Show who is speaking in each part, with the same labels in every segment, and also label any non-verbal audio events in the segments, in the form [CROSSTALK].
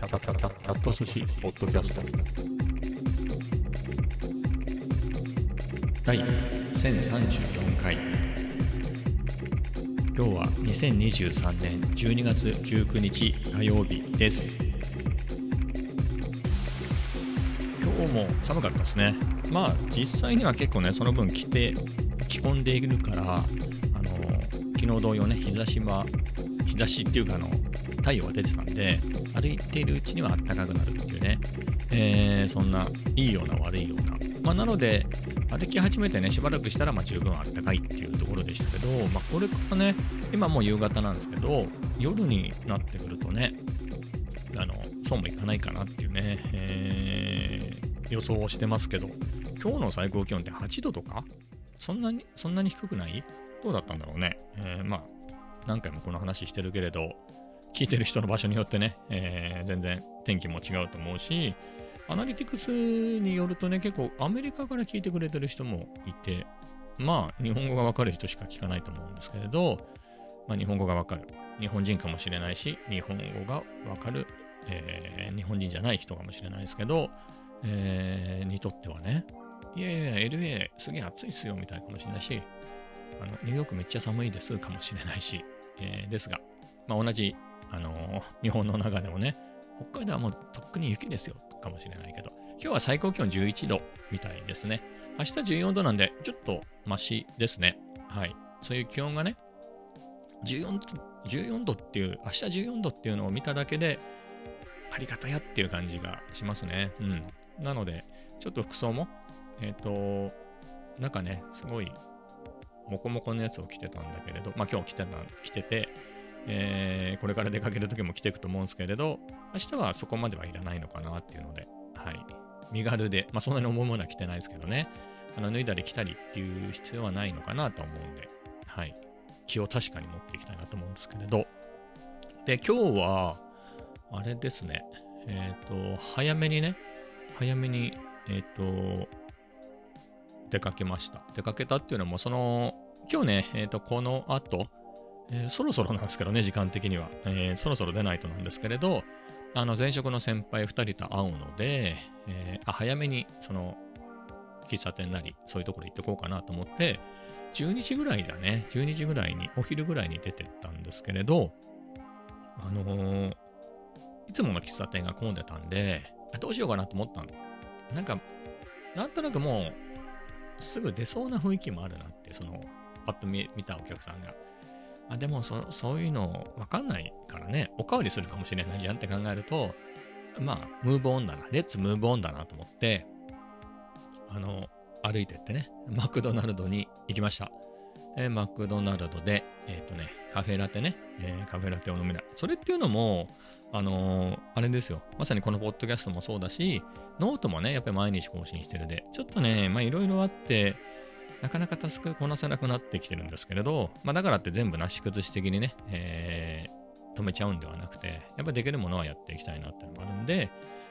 Speaker 1: キャタキャタキャット寿司ポッドキャスト。第1034回。今日は2023年12月19日火曜日です。今日も寒かったですね。まあ実際には結構ねその分着て着込んでいるからあの昨日同様ね日差しは日差しっていうかあの太陽が出てたんで歩いているうちには暖かくなるっていうね、えー、そんないいような悪いような。まあ、なので歩き始めてねしばらくしたらまあ十分暖かいっていうところでしたけど、まあ、これからね今もう夕方なんですけど夜になってくるとねあのそうもいかないかなっていうね、えー、予想をしてますけど今日の最高気温って8度とかそんなにそんなに低くない？どうだったんだろうね、えー、まあ何回もこの話してるけれど聞いてる人の場所によってね、えー、全然天気も違うと思うし、アナリティクスによるとね、結構アメリカから聞いてくれてる人もいて、まあ、日本語がわかる人しか聞かないと思うんですけれど、まあ、日本語がわかる。日本人かもしれないし、日本語がわかる、えー、日本人じゃない人かもしれないですけど、えー、にとってはね、いやいや、LA すげえ暑いっすよみたいかもしれないし、あのニューヨークめっちゃ寒いですかもしれないし、えー、ですが、まあ、同じあのー、日本の中でもね、北海道はもうとっくに雪ですよ、かもしれないけど、今日は最高気温11度みたいですね。明日14度なんで、ちょっとマシですね。はい。そういう気温がね、14度 ,14 度っていう、明日14度っていうのを見ただけで、ありがたやっていう感じがしますね。うん。なので、ちょっと服装も、えっ、ー、と、なんかね、すごい、モコモコのやつを着てたんだけれど、まあ今日着てた、着てて、えー、これから出かけるときも着ていくと思うんですけれど、明日はそこまではいらないのかなっていうので、はい。身軽で、まあそんなに重いものは着てないですけどね、あの脱いだり着たりっていう必要はないのかなと思うんで、はい。気を確かに持っていきたいなと思うんですけれど、で、今日は、あれですね、えっ、ー、と、早めにね、早めに、えっ、ー、と、出かけました。出かけたっていうのも、その、今日ね、えっ、ー、と、この後、えー、そろそろなんですけどね、時間的には、えー、そろそろ出ないとなんですけれど、あの前職の先輩2人と会うので、えー、あ早めにその喫茶店なり、そういうところ行ってこうかなと思って、12時ぐらいだね、12時ぐらいに、お昼ぐらいに出てったんですけれど、あのー、いつもの喫茶店が混んでたんで、どうしようかなと思ったの。なんか、なんとなくもう、すぐ出そうな雰囲気もあるなって、その、パッと見たお客さんが。あでもそそういうの分かんないからね、おかわりするかもしれないじゃんって考えると、まあ、ムーブオンだな、レッツムーブオンだなと思って、あの、歩いてってね、マクドナルドに行きました。えー、マクドナルドで、えっ、ー、とね、カフェラテね、えー、カフェラテを飲めない。それっていうのも、あのー、あれですよ。まさにこのポッドキャストもそうだし、ノートもね、やっぱり毎日更新してるで、ちょっとね、まあいろいろあって、なかなかタスクこなせなくなってきてるんですけれど、まあ、だからって全部なし崩し的にね、えー、止めちゃうんではなくて、やっぱりできるものはやっていきたいなっていうのもあるんで、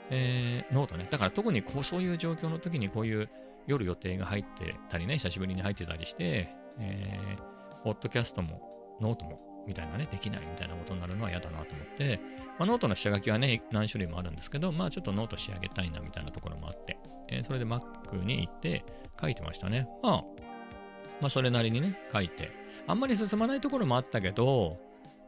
Speaker 1: えー、ノートね、だから特にこうそういう状況の時にこういう夜予定が入ってたりね、久しぶりに入ってたりして、えー、ポッドキャストもノートもみたいなね、できないみたいなことになるのは嫌だなと思って、まあ、ノートの下書きはね、何種類もあるんですけど、まあちょっとノート仕上げたいなみたいなところもあって、えー、それで Mac に行って書いてましたね。まあ、まあそれなりにね、書いて、あんまり進まないところもあったけど、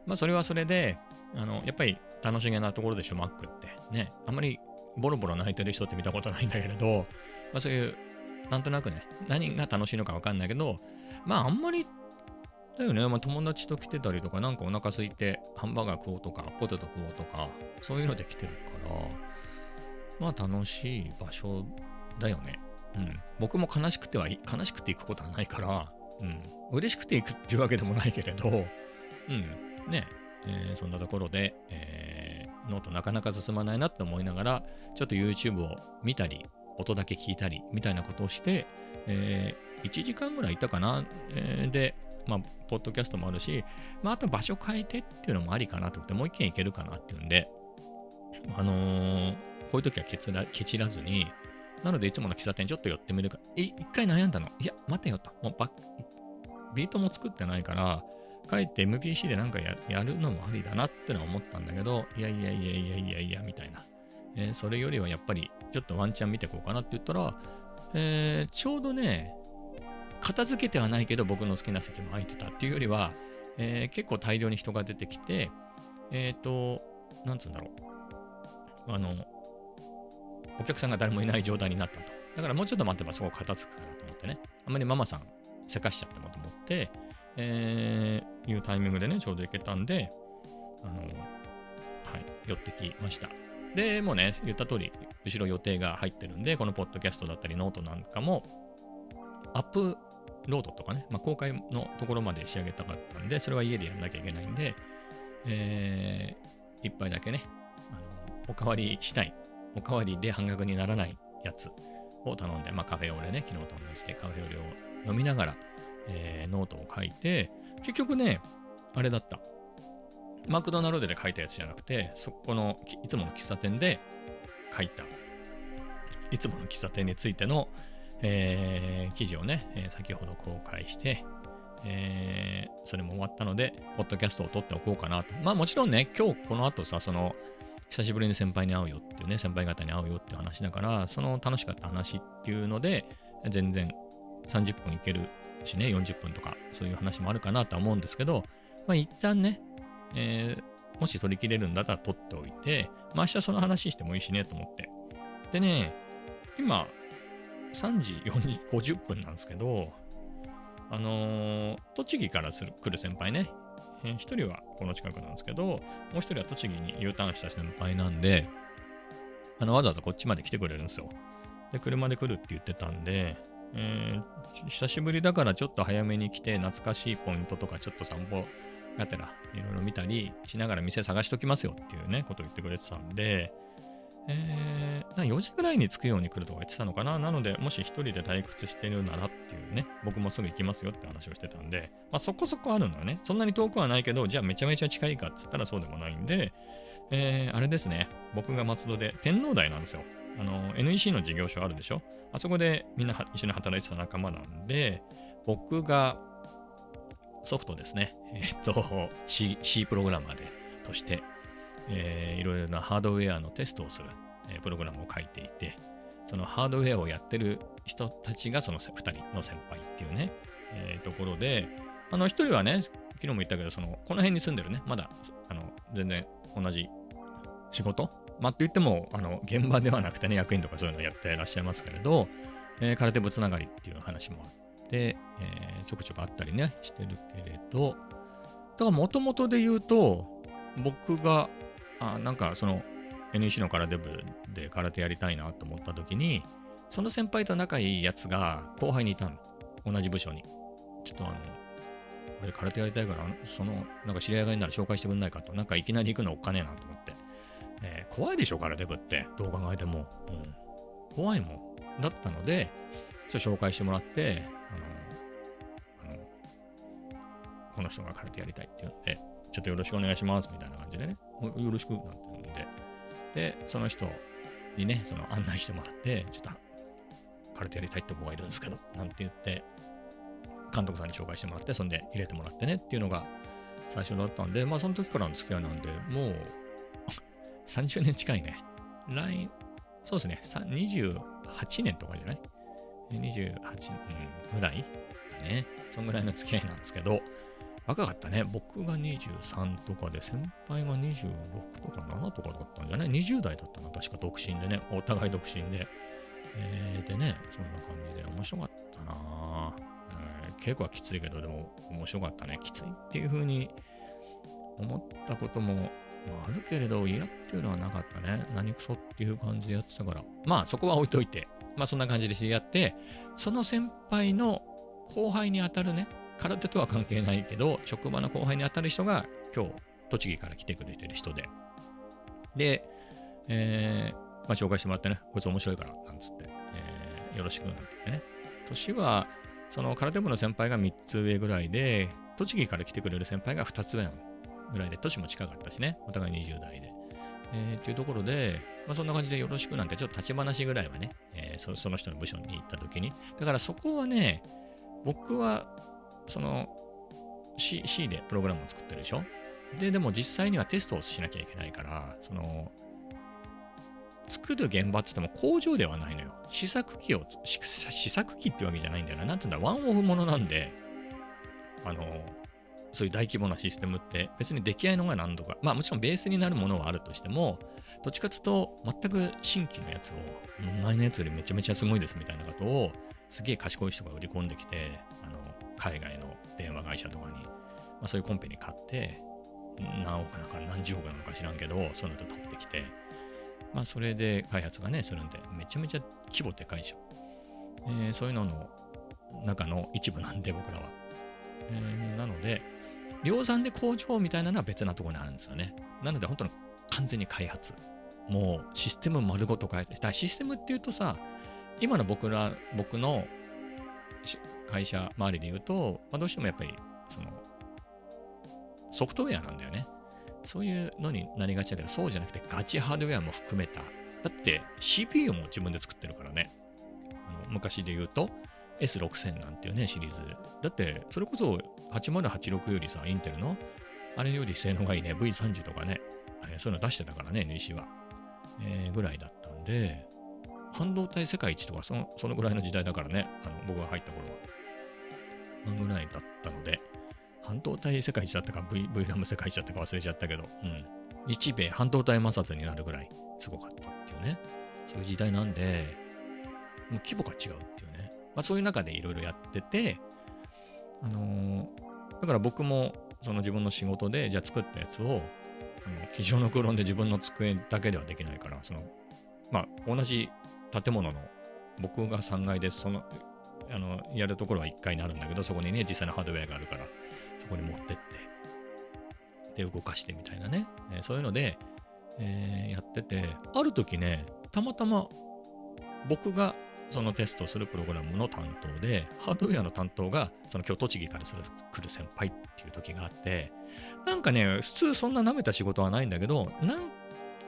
Speaker 1: まあそれはそれで、あの、やっぱり楽しげなところでしょ、Mac って。ね、あんまりボロボロ泣いてる人って見たことないんだけれど、まあそういう、なんとなくね、何が楽しいのかわかんないけど、まああんまりだよね、まあ、友達と来てたりとか、なんかお腹空いてハンバーガー食おうとか、ポテト食おうとか、そういうので来てるから、まあ楽しい場所だよね。うん。僕も悲しくては、悲しくて行くことはないから、うん。嬉しくて行くっていうわけでもないけれど、うん。ね、えー、そんなところで、えー、ノートなかなか進まないなって思いながら、ちょっと YouTube を見たり、音だけ聞いたり、みたいなことをして、えー、1時間ぐらいいたかな、えー、で、まあ、ポッドキャストもあるし、まあ、あと場所変えてっていうのもありかなと思って、もう一軒行けるかなっていうんで、あのー、こういう時はケケチらずに、なのでいつもの喫茶店ちょっと寄ってみるか、え一回悩んだの？いや、待てよと。もうバビートも作ってないから、帰って MPC でなんかやるのもありだなってのは思ったんだけど、いやいやいやいやいやいやみたいな。えー、それよりはやっぱりちょっとワンチャン見てこうかなって言ったら、えー、ちょうどね、片付けてはないけど僕の好きな席も空いてたっていうよりは、えー、結構大量に人が出てきて、えっ、と、なんつうんだろう。あの、お客さんが誰もいない状態になったと。だからもうちょっと待てばそこ片付くかなと思ってね。あんまりママさんせかしちゃってもと思って、えー、いうタイミングでね、ちょうど行けたんで、あの、はい、寄ってきました。で、もうね、言った通り、後ろ予定が入ってるんで、このポッドキャストだったりノートなんかも、アップロードとかね、まあ、公開のところまで仕上げたかったんで、それは家でやんなきゃいけないんで、えー、一杯だけね、あのおかわりしたい、おかわりで半額にならないやつを頼んで、まあ、カフェオレね、昨日と同じでカフェオレを飲みながら、えー、ノートを書いて、結局ね、あれだった。マクドナルドで書いたやつじゃなくて、そこのいつもの喫茶店で書いた、いつもの喫茶店についての、えー、記事をね、えー、先ほど公開して、えー、それも終わったので、ポッドキャストを撮っておこうかなと。まあもちろんね、今日この後さ、その、久しぶりに先輩に会うよっていうね、先輩方に会うよっていう話だから、その楽しかった話っていうので、全然30分いけるしね、40分とか、そういう話もあるかなとは思うんですけど、まあ一旦ね、えー、もし取り切れるんだったら取っておいて、まあ明日その話してもいいしねと思って。でね、今、3時50分なんですけど、あのー、栃木からする来る先輩ね、えー、1人はこの近くなんですけど、もう1人は栃木に U ターンした先輩なんで、あのわざわざこっちまで来てくれるんですよ。で、車で来るって言ってたんで、えー、久しぶりだからちょっと早めに来て、懐かしいポイントとかちょっと散歩がてらいろいろ見たりしながら店探しときますよっていうね、ことを言ってくれてたんで、えー、4時ぐらいに着くように来るとか言ってたのかな？なので、もし1人で退屈してるならっていうね、僕もすぐ行きますよって話をしてたんで、まあ、そこそこあるのはね、そんなに遠くはないけど、じゃあめちゃめちゃ近いかっつったらそうでもないんで、えー、あれですね、僕が松戸で天皇台なんですよ。あの、NEC の事業所あるでしょ？あそこでみんな一緒に働いてた仲間なんで、僕がソフトですね、えー、っと C、C プログラマーでとしてえー、いろいろなハードウェアのテストをする、えー、プログラムを書いていて、そのハードウェアをやってる人たちがその2人の先輩っていうね、えー、ところで、あの、1人はね、昨日も言ったけど、その、この辺に住んでるね、まだ、あの、全然同じ仕事？まあ、って言っても、あの、現場ではなくてね、役員とかそういうのやってらっしゃいますけれど、えー、空手部つながりっていう話もあって、えー、ちょくちょくあったりね、してるけれど、だからもともとで言うと、僕があなんかその NEC の空手部で空手やりたいなと思った時に、その先輩と仲いいやつが後輩にいたの。同じ部署に。ちょっとあの、俺空手やりたいから、その、なんか知り合いがいるなら紹介してくんないかと。なんかいきなり行くのおっかねえなと思って。えー、怖いでしょ、空手部って。どう考えても。うん。怖いもん。だったので、それ紹介してもらって、あの、あの、この人が空手やりたいって言って、ちょっとよろしくお願いしますみたいな感じでね、よろしくなんて言うんで、で、その人にね、その案内してもらって、ちょっと空手やりたいって子がいるんですけど、なんて言って、監督さんに紹介してもらって、そんで入れてもらってねっていうのが最初だったんで、まあその時からの付き合いなんで、もう [LAUGHS] 30年近いね。来、そうですね、28年とかじゃない ?28 年ぐらいね。そんぐらいの付き合いなんですけど、若かったね。僕が23とかで、先輩が26とか7とかだったんじゃない ?20 代だったな、確か独身でね。お互い独身で。えー、でね、そんな感じで面白かったな、えー、稽古はきついけど、でも面白かったね。きついっていう風に思ったことも、まあ、あるけれど、嫌っていうのはなかったね。何クソっていう感じでやってたから。まあ、そこは置いといて。まあ、そんな感じで知り合って、その先輩の後輩にあたるね、空手とは関係ないけど、職場の後輩に当たる人が今日、栃木から来てくれてる人で。で、えー、まあ、紹介してもらってね、こいつ面白いから、なんつって、えー、よろしくなんて言ってね。年は、その空手部の先輩が3つ上ぐらいで、栃木から来てくれる先輩が2つ上なぐらいで、年も近かったしね、お互い20代で。えー、っていうところで、まあ、そんな感じでよろしくなんて、ちょっと立ち話ぐらいはね、えー、そその人の部署に行った時に。だからそこはね、僕はその、C, C でプログラムを作ってるでしょ？で、でも実際にはテストをしなきゃいけないから、その、作る現場って言っても工場ではないのよ。試作機を、試作機ってわけじゃないんだよな。なんつうんだ、ワンオフものなんで、あの、そういう大規模なシステムって別に出来合いのが何度か、まあもちろんベースになるものはあるとしても、どっちかというと全く新規のやつを、前のやつよりめちゃめちゃすごいですみたいなことを、すげえ賢い人が売り込んできて、あの、海外の電話会社とかに、まあ、そういうコンペに買って、何億なのか何十億なのか知らんけど、そういうのと取ってきて、まあそれで開発がね、するんで、めちゃめちゃ規模でかいでしょ。えー、そういうのの中の一部なんで僕らは。えー、なので、量産で工場みたいなのは別なところにあるんですよね。なので本当に完全に開発。もうシステム丸ごと変えて、だシステムっていうとさ、今の僕ら、僕の会社周りで言うと、まあ、どうしてもやっぱりそのソフトウェアなんだよね。そういうのになりがちだけど、そうじゃなくてガチハードウェアも含めた。だって CPU も自分で作ってるからね。あの昔で言うと S6000 なんていうね、シリーズ。だって、それこそ8086よりさ、インテルのあれより性能がいいね、V30 とかね、そういうの出してたからね、西は。えー、ぐらいだったんで、半導体世界一とかそのそのぐらいの時代だからね、あの僕が入った頃は。ぐらいだったので、半導体世界一だったか、v、v ラム世界一だったか忘れちゃったけど、うん。日米半導体摩擦になるぐらいすごかったっていうね、そういう時代なんで、もう規模が違うっていうね。まあそういう中でいろいろやってて、あのー、だから僕もその自分の仕事で、じゃあ作ったやつを、あの机上の空論で自分の机だけではできないから、その、まあ同じ建物の僕が3階でそのあのやるところは1階にあるんだけど、そこにね、実際のハードウェアがあるから、そこに持ってって、で、動かしてみたいなね、えー、そういうので、えー、やってて、ある時ね、たまたま僕がそのテストするプログラムの担当で、ハードウェアの担当が、その今日栃木から来る先輩っていう時があって、なんかね、普通そんな舐めた仕事はないんだけど、なん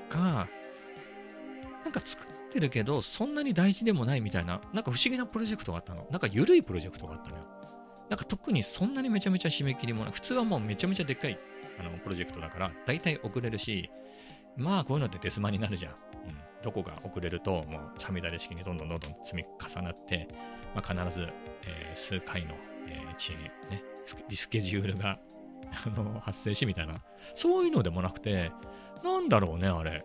Speaker 1: か、なんか作ってるけど、そんなに大事でもないみたいな、なんか不思議なプロジェクトがあったの。なんか緩いプロジェクトがあったのよ。なんか特にそんなにめちゃめちゃ締め切りもない。普通はもうめちゃめちゃでっかいあのプロジェクトだから、大体遅れるし、まあこういうのってデスマになるじゃん。うん。どこが遅れると、もうサミダレ式にどんどんどんどん積み重なって、まあ、必ず、えー、数回の、えー、遅延、ね、スケジュールがあの発生しみたいな、そういうのでもなくて、なんだろうね、あれ。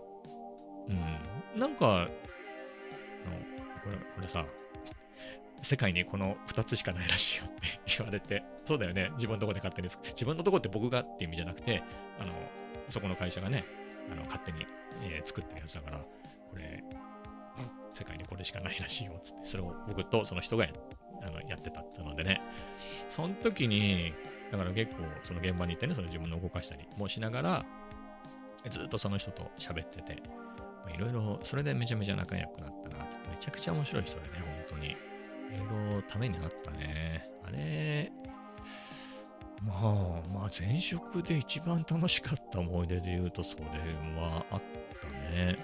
Speaker 1: うん。なんか、これこれさ、世界にこの2つしかないらしいよって言われて、そうだよね、自分のとこで勝手に、自分のとこって僕がっていう意味じゃなくて、あの、そこの会社がね、あの勝手に、えー、作ってるやつだから、これ、世界にこれしかないらしいよっつって、それを僕とその人があのやってたってのでね、その時に、だから結構その現場に行ってね、その自分の動かしたりもしながら、ずっとその人と喋ってて、いろいろ、それでめちゃめちゃ仲良くなったなめちゃくちゃ面白い人でね、本当に。いろいろためになったね。あれ、まあ、まあ、前職で一番楽しかった思い出で言うと、それはあったね。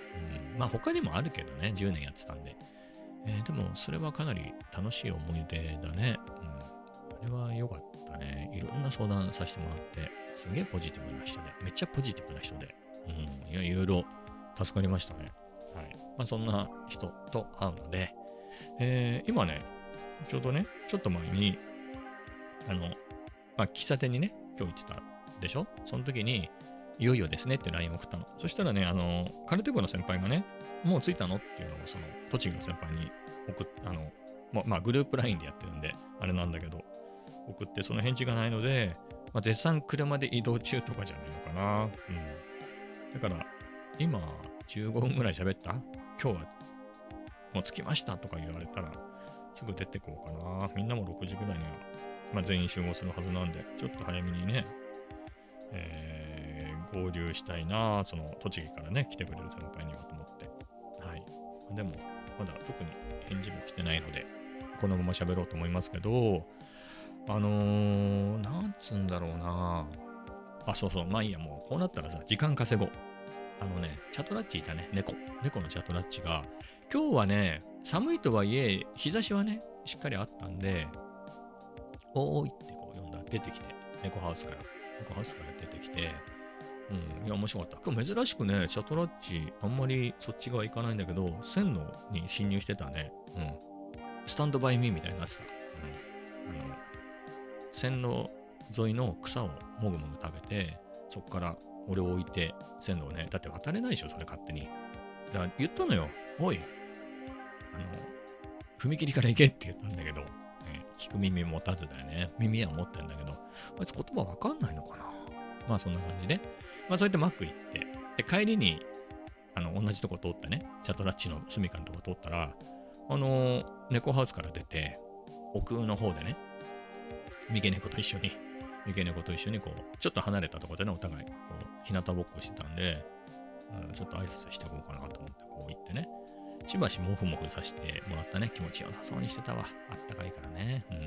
Speaker 1: うん。まあ、他にもあるけどね、10年やってたんで。えー、でも、それはかなり楽しい思い出だね。うん。あれは良かったね。いろんな相談させてもらって、すげえポジティブな人で、めっちゃポジティブな人で、うん。いや、いろいろ助かりましたね。はい。まあ、そんな人と会うので、えー、今ね、ちょうどね、ちょっと前に、あの、まあ、喫茶店にね、今日行ってたでしょ？その時に、いよいよですねって LINE 送ったの。そしたらね、あの、カルテ部の先輩がね、もう着いたのっていうのを、その、栃木の先輩に送っ、あの、ままあ、グループ LINE でやってるんで、あれなんだけど、送って、その返事がないので、まあ、絶賛車で移動中とかじゃないのかな。うん。だから、今、15分ぐらい喋った？今日はもう着きましたとか言われたら、すぐ出てこうかな。みんなも6時ぐらいには、まあ、全員集合するはずなんで、ちょっと早めにね、えー、合流したいな。その栃木からね、来てくれる先輩にはと思って。はい。でも、まだ特に返事も来てないので、このまま喋ろうと思いますけど、あのー、なんつうんだろうな。あ、そうそう、まあいいや、もうこうなったらさ、時間稼ごう。あのね、チャトラッチいたね、猫。猫のチャトラッチが、今日はね、寒いとはいえ、日差しはね、しっかりあったんで、おーいってこう呼んだ、出てきて、猫ハウスから、猫ハウスから出てきて、うん、いや、面白かった。今日珍しくね、シャトラッチ、あんまりそっち側行かないんだけど、線路に侵入してたね。うん。スタンドバイミーみたいになってた。うん。あの、線路沿いの草をもぐもぐ食べて、そこから俺を置いて線路をね、だって渡れないでしょ、それ勝手に。だから言ったのよ。おい、あの、踏切から行けって言ったんだけど、ね、聞く耳持たずだよね。耳は持ってんだけど、あいつ言葉わかんないのかなまあそんな感じで。まあそうやってマック行って、で、帰りに、あの、同じとこ通ったね、チャトラッチの住みかのとこ通ったら、あの、猫ハウスから出て、奥の方でね、三毛猫と一緒に、三毛猫と一緒にこう、ちょっと離れたとこでね、お互い、こう、日向ぼっこしてたんで、うん、ちょっと挨拶していこうかなと思って、こう行ってね、しばしもふもふさせてもらったね、気持ちよさそうにしてたわ。あったかいからね。うん。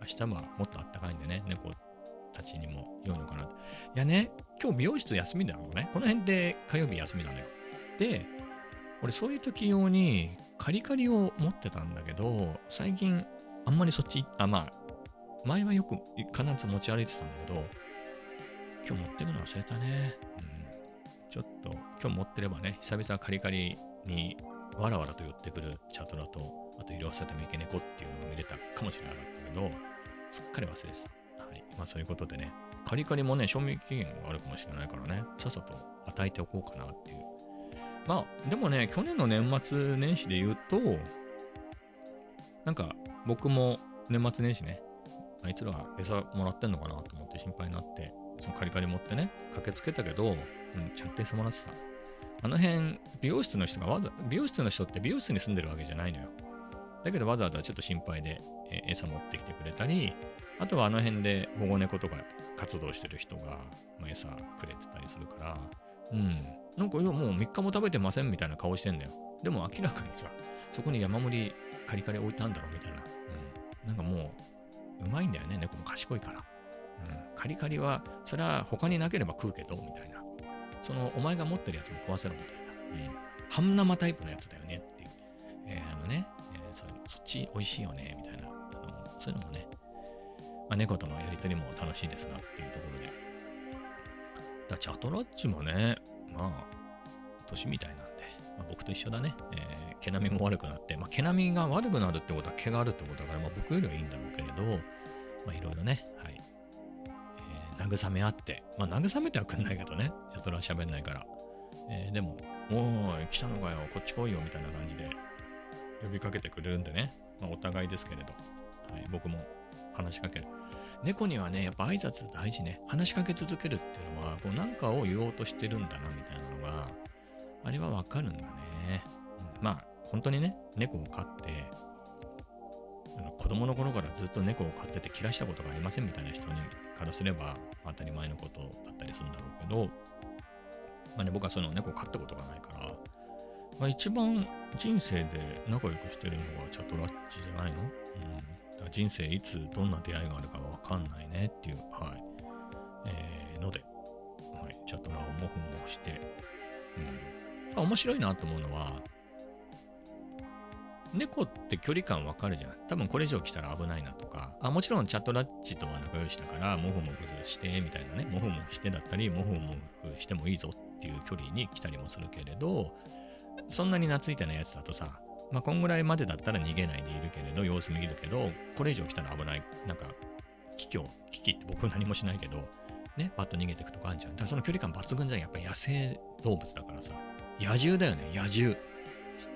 Speaker 1: 明日はもっとあったかいんでね、猫たちにも良いのかなと。いやね、今日美容室休みなのね。この辺で火曜日休みなのよ。で、俺そういう時用にカリカリを持ってたんだけど、最近あんまりそっち、あ、まあ、前はよく必ず持ち歩いてたんだけど、今日持ってくの忘れたね。うん、ちょっと今日持ってればね、久々カリカリにわらわらと寄ってくるチャトラと、あと色あせた三毛猫っていうのが見れたかもしれなかったけど、すっかり忘れてた。はい。まあそういうことでね、カリカリもね、賞味期限があるかもしれないからね、さっさと与えておこうかなっていう。まあ、でもね、去年の年末年始で言うと、なんか僕も年末年始ね、あいつら餌もらってんのかなと思って心配になって、そのカリカリ持ってね、駆けつけたけど、うん、ちゃんと餌もらってた。あの辺、美容室の人がわざ、美容室の人って美容室に住んでるわけじゃないのよ。だけどわざわざちょっと心配で、え餌持ってきてくれたり、あとはあの辺で保護猫とか活動してる人が、ま、餌くれてたりするから、うん。なんかいやもう3日も食べてませんみたいな顔してんだよ。でも明らかにさ、そこに山盛りカリカリ置いたんだろうみたいな。うん。なんかもう、うまいんだよね、猫も賢いから。うん。カリカリは、それは他になければ食うけど、みたいな。その、お前が持ってるやつも食わせろみたいな。うん。半生タイプのやつだよねっていう。えー、あのね、えー、そそっち美味しいよね、みたいな。あのそういうのもね、まあ、猫とのやりとりも楽しいですなっていうところで。だチャトラッチもね、まあ、年みたいなんで、まあ、僕と一緒だね。えー、毛並みも悪くなって、まあ、毛並みが悪くなるってことは毛があるってことだから、まあ、僕よりはいいんだろうけれど、まあ、いろいろね、はい。えー、慰め合って、まあ、慰めてはくんないけどね、チャトラ喋んないから。えー、でも、おーい、来たのかよ、こっち来いよ、みたいな感じで呼びかけてくれるんでね、まあ、お互いですけれど、はい、僕も話しかける。猫にはね、やっぱ挨拶大事ね。話しかけ続けるっていうのは、こうなんかを言おうとしてるんだな、みたいなのが、あれはわかるんだね。うん、まあ、本当にね、猫を飼って、子供の頃からずっと猫を飼ってて切らしたことがありませんみたいな人にからすれば当たり前のことだったりするんだろうけど、まあね、僕はその猫を飼ったことがないから、まあ、一番人生で仲良くしてるのがチャトラッチじゃないの、うんだから人生いつどんな出会いがあるかわかんないねっていう、はい。えー、ので、はい、チャトラをモフモフして、うん。面白いなと思うのは、猫って距離感わかるじゃん。多分これ以上来たら危ないなとか、あもちろんチャットラッチとは仲良しだから、モフモフして、みたいなね、モフモフしてだったり、モフモフしてもいいぞっていう距離に来たりもするけれど、そんなに懐いてないやつだとさ、まあ、こんぐらいまでだったら逃げないでいるけれど、様子見るけど、これ以上来たら危ない。なんか、危機を、危機って僕は何もしないけど、ね、パッと逃げていくとかあるじゃん。だからその距離感抜群じゃん。やっぱ野生動物だからさ。野獣だよね、野獣。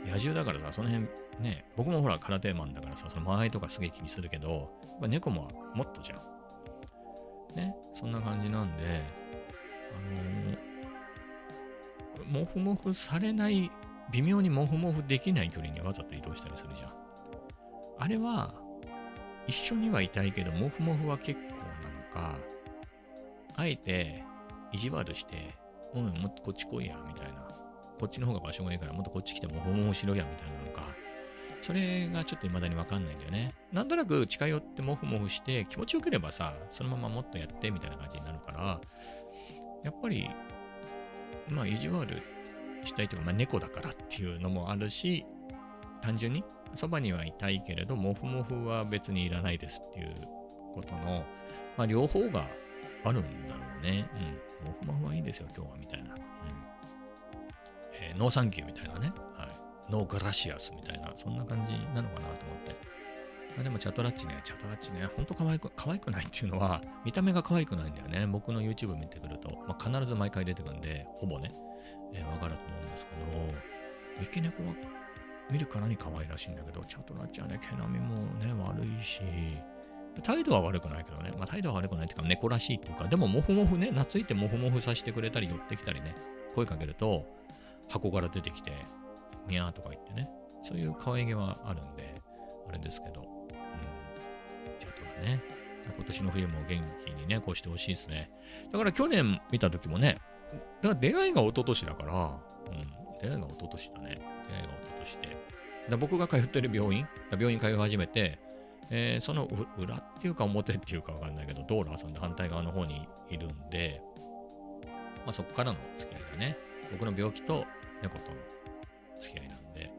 Speaker 1: 野獣だからさ、その辺、ね、僕もほら空手マンだからさ、その間合いとかすげえ気にするけど、ま、猫ももっとじゃん。ね、そんな感じなんで、あのー、もふもふされない微妙にモフモフできない距離にわざと移動したりするじゃん。あれは、一緒にはいたいけど、モフモフは結構なのか、あえて意地悪して、うん、もっとこっち来いや、みたいな。こっちの方が場所がいいから、もっとこっち来てモフモフしろや、みたいなのか。それがちょっと未だにわかんないんだよね。なんとなく近寄ってモフモフして気持ちよければさ、そのままもっとやってみたいな感じになるから、やっぱり、まあ意地悪したいというか、まあ、猫だからっていうのもあるし、単純にそばにはいたいけれど、モフモフは別にいらないですっていうことの、まあ、両方があるんだろうね。うん。モフモフはいいですよ、今日は、みたいな。ーノーサンキューみたいなね。はい。ノーグラシアスみたいな、そんな感じなのかなと思って。まあ、でもチャトラッチね、チャトラッチね、ほんと可愛く可愛くないっていうのは、見た目が可愛くないんだよね。僕の YouTube 見てくると、まあ、必ず毎回出てくるんで、ほぼね、えーわかると思うんですけど、三毛猫は見るからに可愛らしいんだけど、チャトラッチはね、毛並みもね、悪いし、態度は悪くないけどね、まあ態度は悪くないっていうか、猫らしいっていうか、でもモフモフね、懐いてモフモフさせてくれたり、寄ってきたりね、声かけると、箱から出てきて、にゃーとか言ってね、そういう可愛げはあるんで、あれですけど、うん、チャトラね、今年の冬も元気にね、こうしてほしいですね。だから去年見た時もね、だから出会いが一昨年だから、うん、出会いが一昨年だね。出会いが一昨年で。だ僕が通ってる病院、病院通い始めて、えーその裏っていうか表っていうかわかんないけど、道路挟んで反対側の方にいるんで、まあそこからの付き合いだね。僕の病気と猫との付き合いなんで、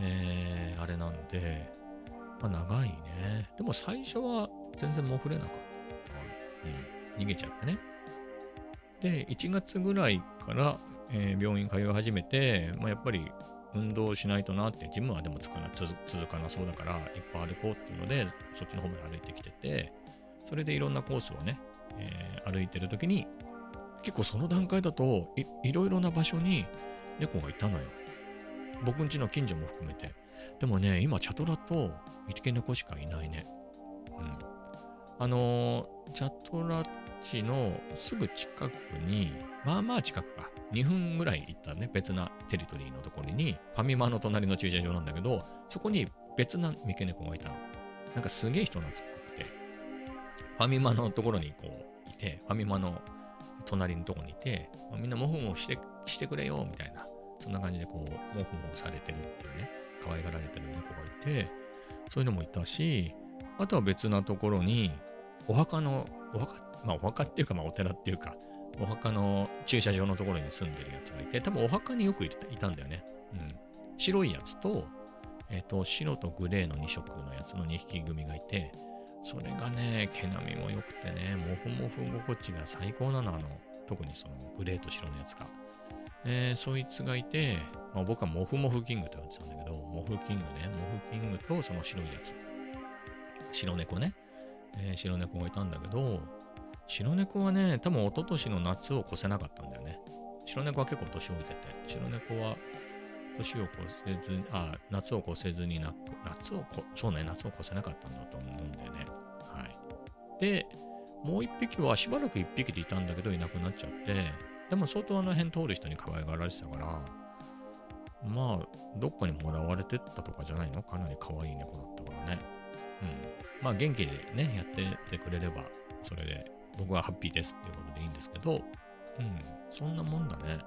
Speaker 1: えーあれなんで、まあ長いね。でも最初は全然もふれなかった。うん。逃げちゃってね。で、1月ぐらいから、えー病院通い始めて、まあ、やっぱり運動しないとなって、ジムはでもつかな続かなそうだから、いっぱい歩こうっていうので、そっちの方まで歩いてきてて、それでいろんなコースをね、えー歩いてるときに、結構その段階だとい、いろいろな場所に猫がいたのよ。僕ん家の近所も含めて。でもね、今、チャトラと三毛猫しかいないね。うん。あのーチャトラッチのすぐ近くに、まあまあ近くか、2分ぐらい行ったね、別なテリトリーのところに、ファミマの隣の駐車場なんだけど、そこに別な三毛猫がいたの。なんかすげえ人懐っこくて、ファミマのところにこういて、ファミマの隣のとこにいて、まあみんなモフモフしてしてくれよ、みたいな、そんな感じでこう、モフモフされてるっていうね、可愛がられてる猫がいて、そういうのもいたし、あとは別なところに、お墓の、お墓、まあお墓っていうか、まあお寺っていうか、お墓の駐車場のところに住んでるやつがいて、多分お墓によくいたいたんだよね。うん。白いやつと、えっ、と、白とグレーの2色のやつの2匹組がいて、それがね、毛並みも良くてね、モフモフ心地が最高なの、あの、特にそのグレーと白のやつが。えーそいつがいて、まあ、僕はモフモフキングと呼んでたんだけど、モフキングね、モフキングとその白いやつ。白猫ね。えー白猫がいたんだけど、白猫はね、多分一昨年の夏を越せなかったんだよね。白猫は結構年老いてて、白猫は年を越せず、あ、夏を越せずに、夏をこ、そうね、夏を越せなかったんだと思うんだよね。はい。で、もう一匹はしばらく一匹でいたんだけど、いなくなっちゃって、でも相当あの辺通る人に可愛がられてたから、まあ、どっかにもらわれてったとかじゃないの？かなり可愛い猫だったからね。うん。まあ、元気でね、やっててくれれば、それで僕はハッピーですっていうことでいいんですけど、うん、そんなもんだね。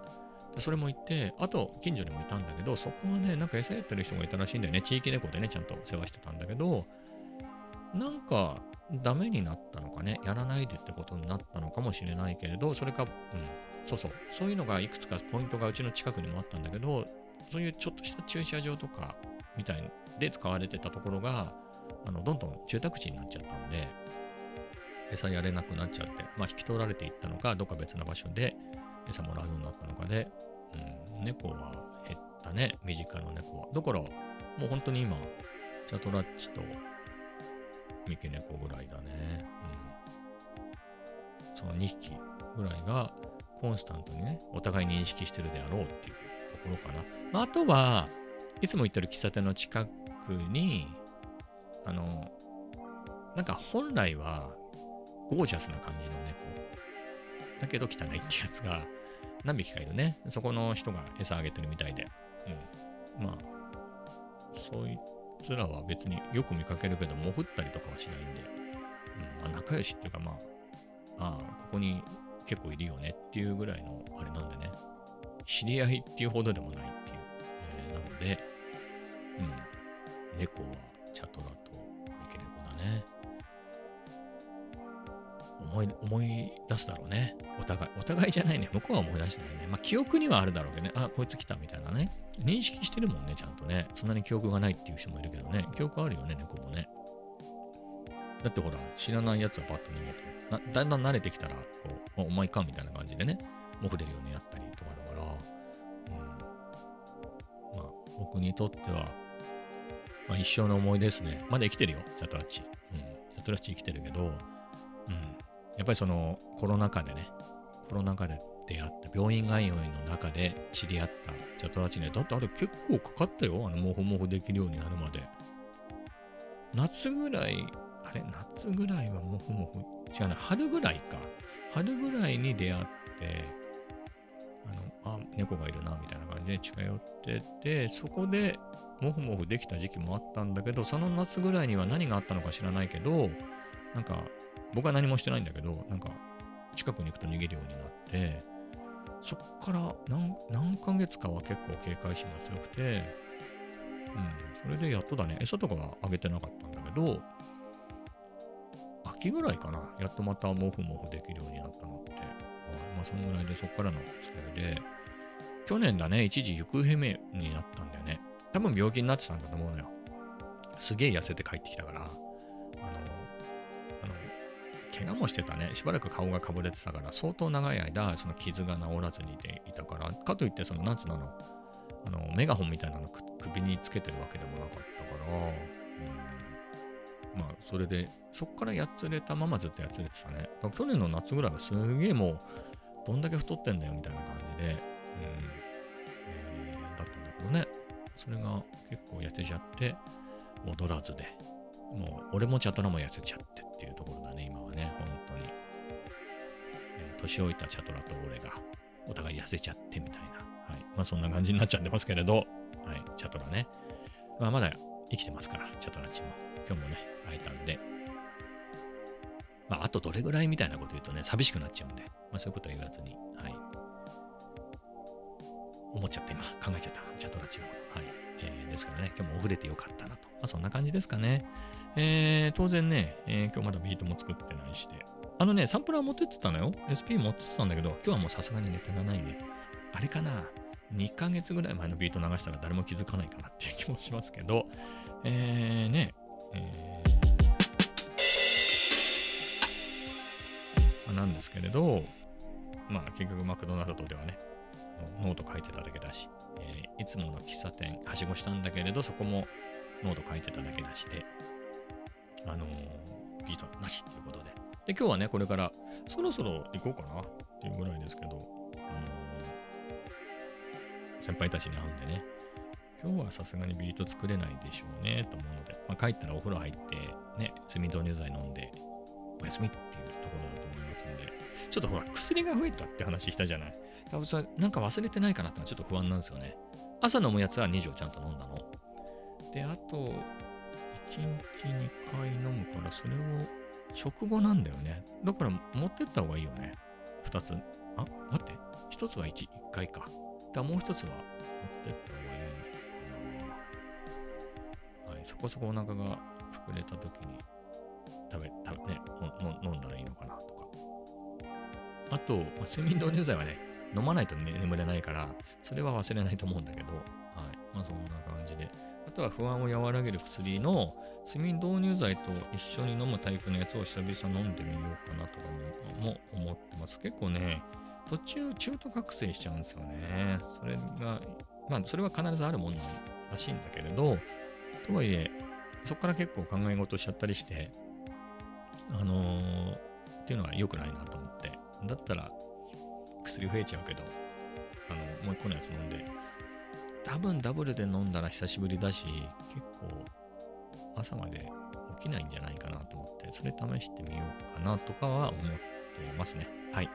Speaker 1: でそれも言って、あと近所にもいたんだけど、そこはね、なんか餌やってる人がいたらしいんだよね。地域猫でね、ちゃんと世話してたんだけど、なんかダメになったのかね、やらないでってことになったのかもしれないけれど、それか、うん、そうそう、そういうのがいくつかポイントがうちの近くにもあったんだけど、そういうちょっとした駐車場とかみたいで使われてたところが、あのどんどん住宅地になっちゃったんで、餌やれなくなっちゃって、まあ、引き取られていったのか、どっか別な場所で餌もらうようになったのかで、うん、猫は減ったね、身近な猫は。だから、もう本当に今、チャトラッチと三毛猫ぐらいだね。うん、その2匹ぐらいがコンスタントにね、お互い認識してるであろうっていうところかな。まあ、あとは、いつも行ってる喫茶店の近くに、あの、なんか本来はゴージャスな感じの猫。だけど汚いってやつが何匹かいるね。そこの人が餌あげてるみたいで。うん。まあ、そいつらは別によく見かけるけど、潜ったりとかはしないんで、うん、まあ仲良しっていうかまあ、ああ、ここに結構いるよねっていうぐらいのあれなんでね。知り合いっていうほどでもないっていう。えーなので、うん。猫はチャトラと三毛猫だね。思い、思い出すだろうね。お互い。お互いじゃないね。向こうは思い出してないね。まあ、記憶にはあるだろうけどね。あ、こいつ来たみたいなね。認識してるもんね、ちゃんとね。そんなに記憶がないっていう人もいるけどね。記憶あるよね、猫もね。だってほら、知らないやつはパッと逃げて、だんだん慣れてきたら、こう、お前かみたいな感じでね、もふれるようになったりとかだから、うん。まあ、僕にとっては、まあ、一生の思い出ですね。まだ生きてるよ、チャトラッチ。うん。チャトラッチ生きてるけど、うん。やっぱりその、コロナ禍でね、コロナ禍で出会った病院通いの中で知り合ったチャトラチネ。だってあれ結構かかったよ。あの、モフモフできるようになるまで。夏ぐらい、あれ？夏ぐらいはモフモフ、違うな、春ぐらいか。春ぐらいに出会って、あの、あ、猫がいるな、みたいな感じで近寄ってて、そこでモフモフできた時期もあったんだけど、その夏ぐらいには何があったのか知らないけど、なんか、僕は何もしてないんだけど、なんか、近くに行くと逃げるようになって、そっから何何ヶ月かは結構警戒心が強くて、うん、それでやっとだね、餌とかはあげてなかったんだけど、秋ぐらいかな、やっとまたモフモフできるようになったのって、まあ、そのぐらいでそっからの付き合いで、去年だね、一時行方不明になったんだよね。多分病気になってたんだと思うのよ。すげえ痩せて帰ってきたから、あの怪我もしてたね。しばらく顔がかぶれてたから、相当長い間、その傷が治らずにいたから、かといって、その、なんつうの、あの、メガホンみたいなの首につけてるわけでもなかったから、うん、まあ、それで、そっからやつれたままずっとやつれてたね。去年の夏ぐらいはすげえもう、どんだけ太ってんだよみたいな感じで、うん、だったんだけどね。それが結構痩せちゃって、戻らずで、もう俺もチャトラも痩せちゃってっていうところだね、今はね、本当に。えー、年老いたチャトラと俺がお互い痩せちゃってみたいな。はい。まあそんな感じになっちゃってますけれど、はい、チャトラね。まあまだ生きてますから、チャトラちも。今日もね、会えたんで。まああとどれぐらいみたいなこと言うとね、寂しくなっちゃうんで、まあそういうことは言わずに、はい。思っちゃって今、考えちゃった、チャットラチの。はい。えー、ですからね、今日もお触れてよかったなと。まあそんな感じですかね。えー、当然ね、えー、今日まだビートも作ってないしで。あのね、サンプラー持ってってたのよ。SP 持ってってたんだけど、今日はもうさすがにネタがないんで、あれかな、2ヶ月ぐらい前のビート流したら誰も気づかないかなっていう気もしますけど、えー、ね、えー、まあ、なんですけれど、まあ結局マクドナルドではね、ノート書いてただけだし、えー、いつもの喫茶店、はしごしたんだけれど、そこもノート書いてただけだしで、あのー、ビートなしっていうことで。で、今日はね、これからそろそろ行こうかなっていうぐらいですけど、あのー、先輩たちに会うんでね、今日はさすがにビート作れないでしょうねと思うので、まあ、帰ったらお風呂入って、ね、睡眠導入剤飲んで、お休みっていうところだと思いますので、ちょっとほら、薬が増えたって話したじゃない。なんか忘れてないかなってのはちょっと不安なんですよね。朝飲むやつは2錠ちゃんと飲んだの。で、あと、1日2回飲むから、それを食後なんだよね。だから持ってった方がいいよね。2つ。あ、待って。1つは 1, 1回か。だもう1つは持ってった方がいいのかな。はい、そこそこお腹が膨れた時に食べ、食べ、ね、飲んだらいいのかなとか。あと、睡眠導入剤はね、飲まないと、ね、眠れないから、それは忘れないと思うんだけど、はい。まあそんな感じで。あとは不安を和らげる薬の睡眠導入剤と一緒に飲むタイプのやつを久々飲んでみようかなとかも思ってます。結構ね、途中中途覚醒しちゃうんですよね。それが、まあそれは必ずあるもんなんらしいんだけれど、とはいえ、そこから結構考え事しちゃったりして、あのー、っていうのは良くないなと思って。だったら薬増えちゃうけど、あの、もう一個のやつ飲んで、多分ダブルで飲んだら久しぶりだし、結構朝まで起きないんじゃないかなと思って、それ試してみようかなとかは思っていますね。はい。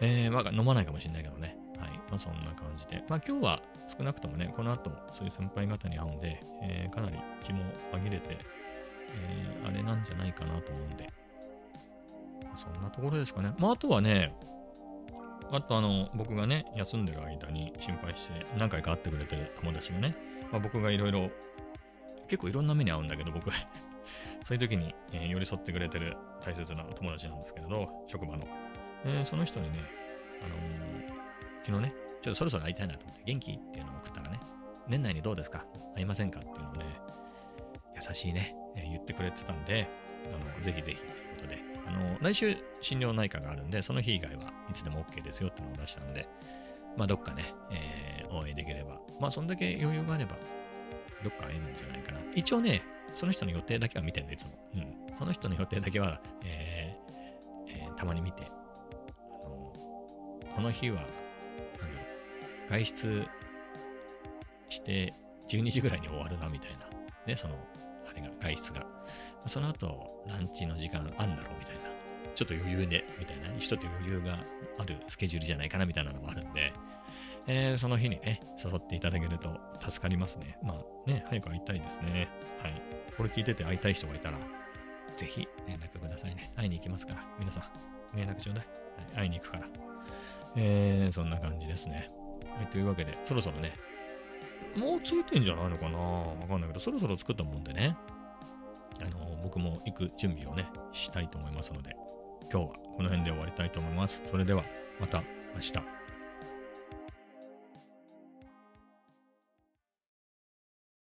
Speaker 1: えー、まあ飲まないかもしれないけどね。はい。まあそんな感じで。まあ今日は少なくともね、この後そういう先輩方に会うんで、えー、かなり気も紛れて、えー、あれなんじゃないかなと思うんで、ま、そんなところですかね。まああとはね、あとあの、僕がね、休んでる間に心配して何回か会ってくれてる友達がね、まあ、僕がいろいろ、結構いろんな目に遭うんだけど、僕 [LAUGHS] そういう時に、えー、寄り添ってくれてる大切な友達なんですけれど、職場の。え、その人にね、あのー、昨日ね、ちょっとそろそろ会いたいなと思って、元気っていうのを送ったらね、年内にどうですか？会いませんか？っていうのをね、優しいね、えー、言ってくれてたんで、あのぜひぜひ、あの来週心療内科があるんで、その日以外はいつでも OK ですよってのを出したんで、まあ、どっかね、えー、応援できれば、まあ、そんだけ余裕があれば、どっか会えるんじゃないかな。一応ね、その人の予定だけは見てるんで、いつも。うん。その人の予定だけは、えーえー、たまに見て、あのこの日は、なんだろう、外出して12時ぐらいに終わるな、みたいな。ね、その、あれが、外出が。その後、ランチの時間あんだろう、みたいな。ちょっと余裕で、みたいな。人と余裕があるスケジュールじゃないかな、みたいなのもあるんで、えー、その日にね、誘っていただけると助かりますね。まあね、早く会いたいですね。はい。これ聞いてて会いたい人がいたら、ぜひ連絡くださいね。会いに行きますから、皆さん、連絡ちょうだい。はい、会いに行くから。えー、そんな感じですね。はい、というわけで、そろそろね、もうついてんじゃないのかなわかんないけど、そろそろ作ったもんでね、あの僕も行く準備をね、したいと思いますので、今日はこの辺で終わりたいと思います。それでは、また明日。